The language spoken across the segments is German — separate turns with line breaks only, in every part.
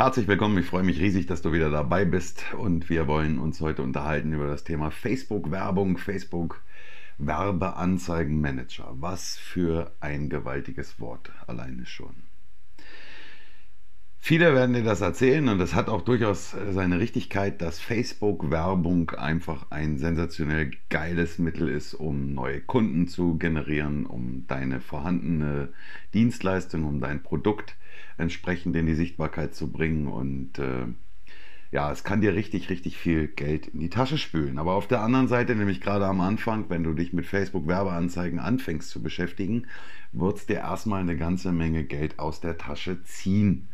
Herzlich willkommen, ich freue mich riesig, dass du wieder dabei bist und wir wollen uns heute unterhalten über das Thema Facebook-Werbung, Facebook-Werbeanzeigen-Manager. Was für ein gewaltiges Wort alleine schon. Viele werden dir das erzählen und es hat auch durchaus seine Richtigkeit, dass Facebook-Werbung einfach ein sensationell geiles Mittel ist, um neue Kunden zu generieren, um deine vorhandene Dienstleistung, um dein Produkt entsprechend in die Sichtbarkeit zu bringen. Und äh, ja, es kann dir richtig, richtig viel Geld in die Tasche spülen. Aber auf der anderen Seite, nämlich gerade am Anfang, wenn du dich mit Facebook-Werbeanzeigen anfängst zu beschäftigen, wird es dir erstmal eine ganze Menge Geld aus der Tasche ziehen.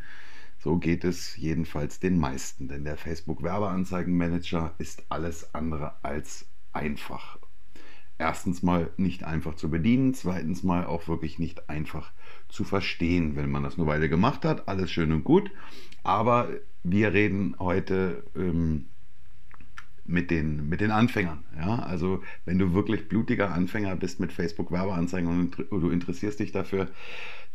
So geht es jedenfalls den meisten, denn der Facebook-Werbeanzeigenmanager ist alles andere als einfach erstens mal nicht einfach zu bedienen, zweitens mal auch wirklich nicht einfach zu verstehen, wenn man das eine Weile gemacht hat. Alles schön und gut, aber wir reden heute ähm, mit, den, mit den Anfängern. Ja? Also wenn du wirklich blutiger Anfänger bist mit Facebook-Werbeanzeigen und du interessierst dich dafür,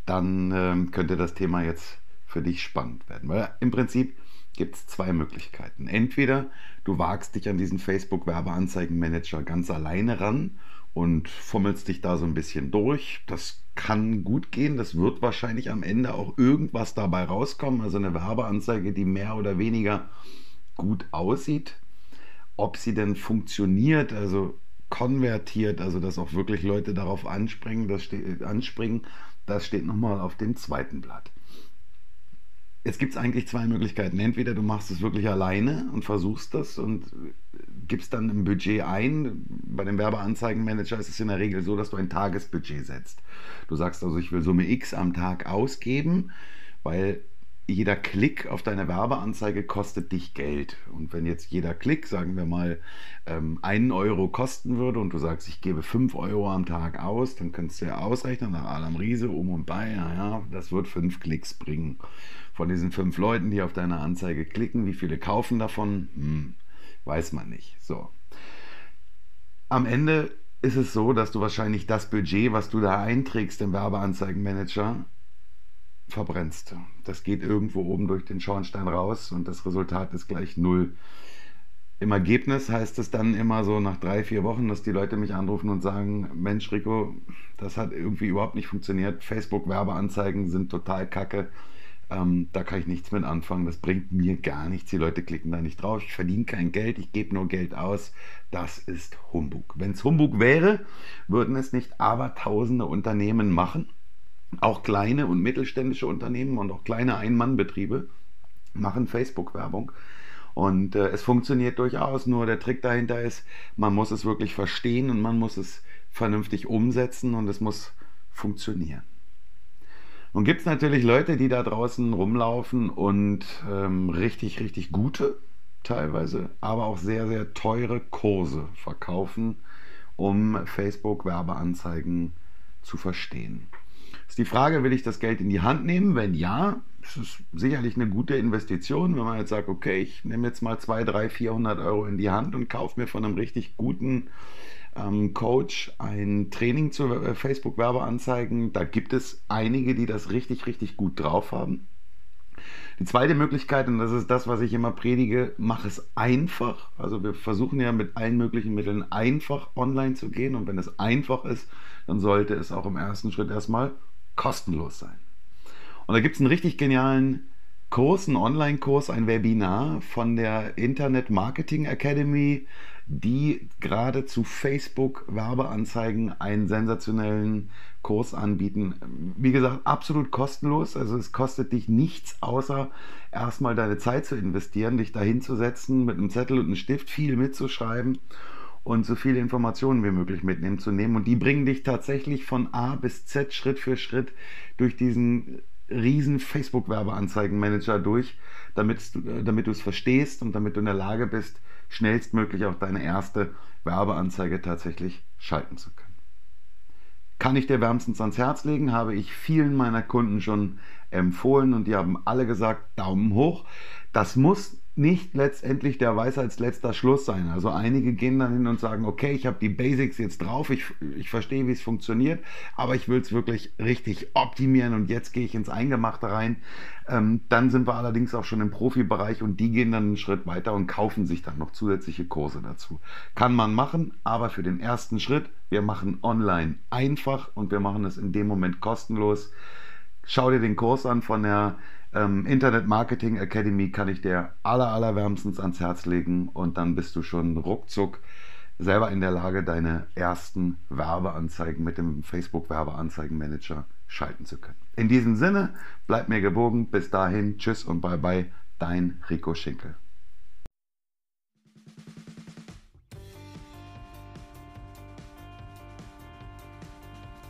dann ähm, könnte das Thema jetzt für dich spannend werden. Weil im Prinzip gibt es zwei Möglichkeiten. Entweder du wagst dich an diesen Facebook-Werbeanzeigenmanager ganz alleine ran und fummelst dich da so ein bisschen durch. Das kann gut gehen. Das wird wahrscheinlich am Ende auch irgendwas dabei rauskommen. Also eine Werbeanzeige, die mehr oder weniger gut aussieht. Ob sie denn funktioniert, also konvertiert, also dass auch wirklich Leute darauf anspringen, das steht, anspringen, das steht nochmal auf dem zweiten Blatt. Jetzt gibt es eigentlich zwei Möglichkeiten. Entweder du machst es wirklich alleine und versuchst das und gibst dann ein Budget ein. Bei dem Werbeanzeigenmanager ist es in der Regel so, dass du ein Tagesbudget setzt. Du sagst also, ich will Summe X am Tag ausgeben, weil jeder Klick auf deine Werbeanzeige kostet dich Geld. Und wenn jetzt jeder Klick, sagen wir mal, ähm, einen Euro kosten würde und du sagst, ich gebe fünf Euro am Tag aus, dann kannst du ja ausrechnen, nach Adam Riese, um und bei, ja, das wird fünf Klicks bringen von diesen fünf Leuten, die auf deine Anzeige klicken, wie viele kaufen davon? Hm, weiß man nicht. So. Am Ende ist es so, dass du wahrscheinlich das Budget, was du da einträgst im Werbeanzeigenmanager, verbrennst. Das geht irgendwo oben durch den Schornstein raus und das Resultat ist gleich null. Im Ergebnis heißt es dann immer so nach drei, vier Wochen, dass die Leute mich anrufen und sagen, Mensch Rico, das hat irgendwie überhaupt nicht funktioniert. Facebook-Werbeanzeigen sind total kacke. Ähm, da kann ich nichts mit anfangen. Das bringt mir gar nichts. Die Leute klicken da nicht drauf. Ich verdiene kein Geld. Ich gebe nur Geld aus. Das ist Humbug. Wenn es Humbug wäre, würden es nicht aber tausende Unternehmen machen. Auch kleine und mittelständische Unternehmen und auch kleine Ein-Mann-Betriebe machen Facebook-Werbung. Und äh, es funktioniert durchaus. Nur der Trick dahinter ist, man muss es wirklich verstehen und man muss es vernünftig umsetzen und es muss funktionieren. Nun gibt es natürlich Leute, die da draußen rumlaufen und ähm, richtig, richtig gute, teilweise, aber auch sehr, sehr teure Kurse verkaufen, um Facebook-Werbeanzeigen zu verstehen. Ist die Frage, will ich das Geld in die Hand nehmen? Wenn ja, ist es sicherlich eine gute Investition, wenn man jetzt sagt, okay, ich nehme jetzt mal 200, 300, 400 Euro in die Hand und kaufe mir von einem richtig guten ähm, Coach ein Training zu äh, Facebook-Werbeanzeigen. Da gibt es einige, die das richtig, richtig gut drauf haben. Die zweite Möglichkeit, und das ist das, was ich immer predige, mach es einfach. Also wir versuchen ja mit allen möglichen Mitteln einfach online zu gehen. Und wenn es einfach ist, dann sollte es auch im ersten Schritt erstmal kostenlos sein. Und da gibt es einen richtig genialen Kurs, einen Online-Kurs, ein Webinar von der Internet Marketing Academy, die gerade zu Facebook-Werbeanzeigen einen sensationellen Kurs anbieten. Wie gesagt, absolut kostenlos. Also es kostet dich nichts, außer erstmal deine Zeit zu investieren, dich dahin zu setzen, mit einem Zettel und einem Stift viel mitzuschreiben und so viele Informationen wie möglich mitnehmen zu nehmen. Und die bringen dich tatsächlich von A bis Z Schritt für Schritt durch diesen riesen Facebook-Werbeanzeigenmanager durch, damit, damit du es verstehst und damit du in der Lage bist, schnellstmöglich auch deine erste Werbeanzeige tatsächlich schalten zu können. Kann ich dir wärmstens ans Herz legen, habe ich vielen meiner Kunden schon empfohlen und die haben alle gesagt, Daumen hoch. Das muss nicht letztendlich der Weisheitsletzter Schluss sein. Also einige gehen dann hin und sagen, okay, ich habe die Basics jetzt drauf, ich, ich verstehe, wie es funktioniert, aber ich will es wirklich richtig optimieren und jetzt gehe ich ins Eingemachte rein. Ähm, dann sind wir allerdings auch schon im Profibereich und die gehen dann einen Schritt weiter und kaufen sich dann noch zusätzliche Kurse dazu. Kann man machen, aber für den ersten Schritt, wir machen online einfach und wir machen es in dem Moment kostenlos. Schau dir den Kurs an von der ähm, Internet Marketing Academy kann ich dir aller, allerwärmstens ans Herz legen und dann bist du schon ruckzuck selber in der Lage, deine ersten Werbeanzeigen mit dem Facebook Werbeanzeigenmanager schalten zu können. In diesem Sinne, bleib mir gewogen. Bis dahin, tschüss und bye bye, dein Rico Schinkel.